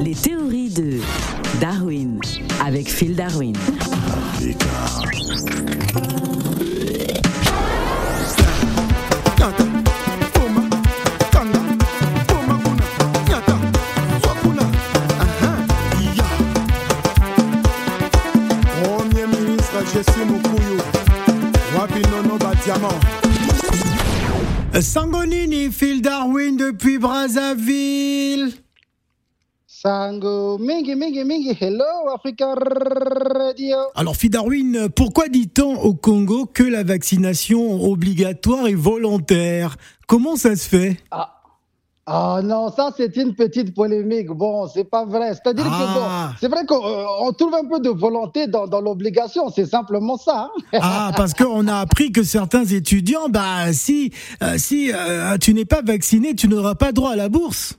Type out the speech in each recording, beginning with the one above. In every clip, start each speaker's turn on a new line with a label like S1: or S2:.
S1: Les théories de Darwin avec Phil Darwin.
S2: Sangonini, Phil Darwin depuis Brazzaville.
S3: Sango, mingi, mingi, mingi, hello, Africa Radio.
S2: Alors, Phil Darwin, pourquoi dit-on au Congo que la vaccination obligatoire est volontaire? Comment ça se fait?
S3: Ah. Ah non, ça c'est une petite polémique. Bon, c'est pas vrai. C'est-à-dire que
S2: Ah.
S3: bon, c'est vrai qu'on euh, trouve un peu de volonté dans, dans l'obligation. C'est simplement ça. hein.
S2: Ah, parce qu'on a appris que certains étudiants, bah, si, euh, si euh, tu n'es pas vacciné, tu n'auras pas droit à la bourse.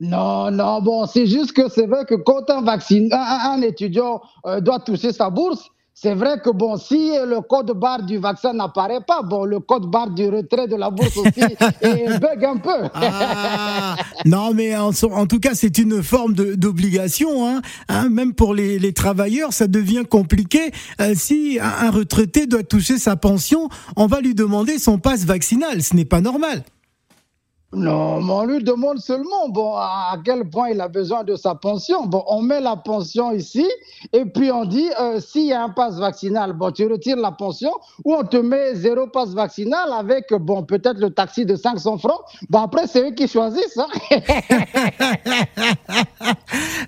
S3: Non, non, bon, c'est juste que c'est vrai que quand un, étudiant euh, doit toucher sa bourse, c'est vrai que bon, si le code barre du vaccin n'apparaît pas, bon, le code barre du retrait de la bourse aussi bug un peu.
S2: Ah, non, mais en, tout cas, c'est une forme d'obligation. Hein, hein, même pour les, les travailleurs, ça devient compliqué. Euh, si un, un retraité doit toucher sa pension, on va lui demander son passe vaccinal. Ce n'est pas normal.
S3: Non, mais on lui demande seulement bon, à quel point il a besoin de sa pension. Bon, on met la pension ici et puis on dit euh, s'il y a un passe vaccinal, bon, tu retires la pension ou on te met zéro passe vaccinal avec bon, peut-être le taxi de 500 francs. Bon, après, c'est eux qui choisissent. hein.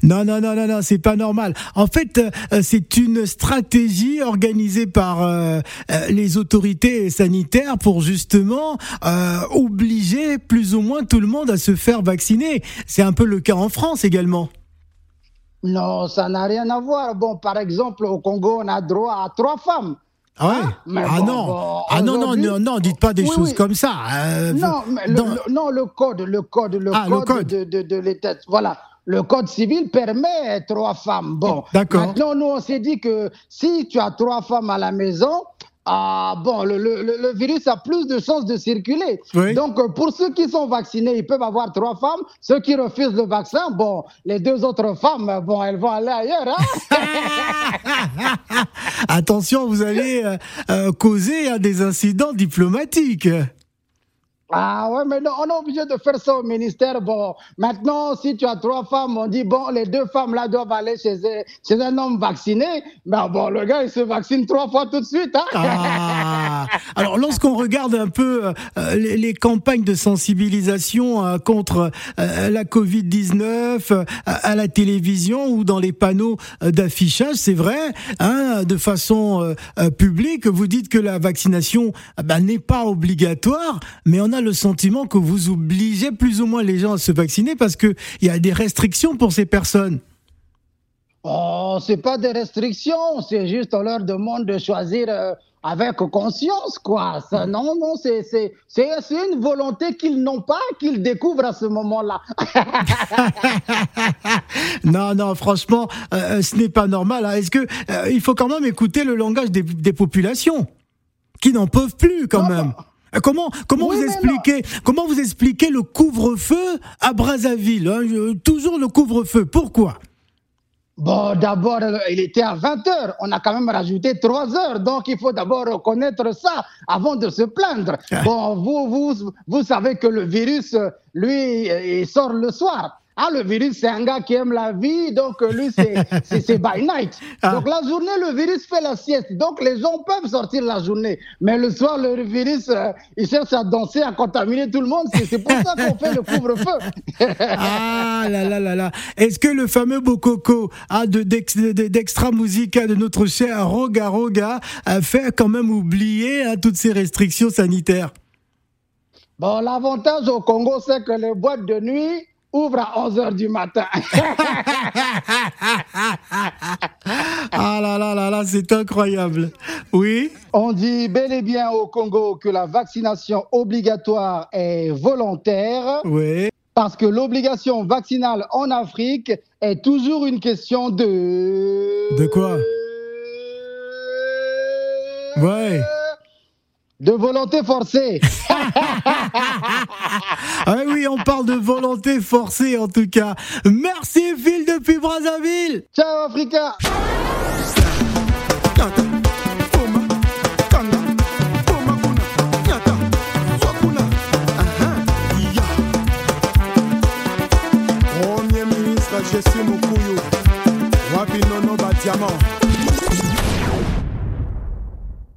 S2: Non, non, non, non, non, c'est pas normal. En fait, euh, c'est une stratégie organisée par euh, euh, les autorités sanitaires pour justement euh, obliger plus ou moins tout le monde à se faire vacciner. C'est un peu le cas en France également.
S3: non, ça n'a rien à voir. Bon, par exemple, au Congo, on a droit à trois femmes.
S2: Ah ouais?
S3: Mais
S2: Ah
S3: bon,
S2: non
S3: bon,
S2: Ah non, non, non, non, dites pas des
S3: Oui,
S2: choses
S3: oui.
S2: comme ça. Euh,
S3: Non, mais le, non, le code, le code, le
S2: Ah, le
S3: code. de, de, de l'État. Voilà. Le code civil permet trois femmes. Bon,
S2: D'accord.
S3: Maintenant, nous, on s'est dit que si tu as trois femmes à la maison, ah, bon, le, le- le- virus a plus de chances de circuler.
S2: Oui.
S3: Donc, euh, pour ceux qui sont vaccinés, ils peuvent avoir trois femmes. Ceux qui refusent le vaccin, bon, les deux autres femmes, bon, elles vont aller ailleurs. hein.
S2: Attention, vous allez euh, euh, causer hein, des incidents diplomatiques.
S3: Ah ouais, mais non, on est obligé de faire ça au ministère. Bon, maintenant, si tu as trois femmes, on dit, bon, les deux femmes là doivent aller chez, chez un homme vacciné. Ben bon, le gars, il se vaccine trois fois tout de suite. Hein?
S2: Ah. Alors, lorsqu'on regarde un peu euh, les, les campagnes de sensibilisation euh, contre euh, la Covid-19 euh, à, la télévision ou dans les panneaux euh, d'affichage, c'est vrai, hein, de façon euh, publique, vous dites que la vaccination ben, n'est pas obligatoire, mais on a le sentiment que vous obligez plus ou moins les gens à se vacciner parce qu'il y a des restrictions pour ces personnes.
S3: Oh, c'est pas des restrictions, c'est juste on leur demande de choisir euh, avec conscience, quoi. Ça, non, non, c'est c'est- c'est- c'est une volonté qu'ils n'ont pas, qu'ils découvrent à ce moment-là.
S2: non, non, franchement, euh, ce n'est pas normal. hein. Est-ce que euh, il faut quand même écouter le langage des, des populations qui n'en peuvent plus quand
S3: Non,
S2: même? Euh, Comment comment
S3: Oui,
S2: vous expliquez comment vous expliquez le couvre-feu à Brazzaville hein, Toujours le couvre-feu. Pourquoi?
S3: Bon, d'abord, euh, il était à 20 heures. On a quand même rajouté 3 heures. Donc, il faut d'abord reconnaître ça avant de se plaindre.
S2: Ah.
S3: Bon, vous, vous, vous savez que le virus, euh, lui, euh, il sort le soir. Ah, le virus, c'est un gars qui aime la vie, donc euh, lui, c'est- by night.
S2: Ah.
S3: Donc, la journée, le virus fait la sieste. Donc, les gens peuvent sortir la journée. Mais le soir, le virus, euh, il cherche à danser, à contaminer tout le monde. C'est pour ça qu'on fait le couvre-feu.
S2: Ah là là là là Est-ce que le fameux ah, de- d'Extra Musica de notre cher Roga Roga a fait quand même oublier hein, toutes ces restrictions sanitaires?
S3: Bon, l'avantage au Congo, c'est que les boîtes de nuit ouvrent à 11 h du matin.
S2: Ah là là là là, c'est incroyable. Oui?
S3: On dit bel et bien au Congo que la vaccination obligatoire est volontaire
S2: Oui.
S3: parce que l'obligation vaccinale en Afrique est toujours une question de...
S2: De quoi? Ouais.
S3: De volonté forcée.
S2: ah oui, on parle de volonté forcée en tout cas. Merci Phil depuis Brazzaville.
S3: Ciao Africa.
S1: Premier ministre Jessie Mukuyu, wapi nono ba diamant.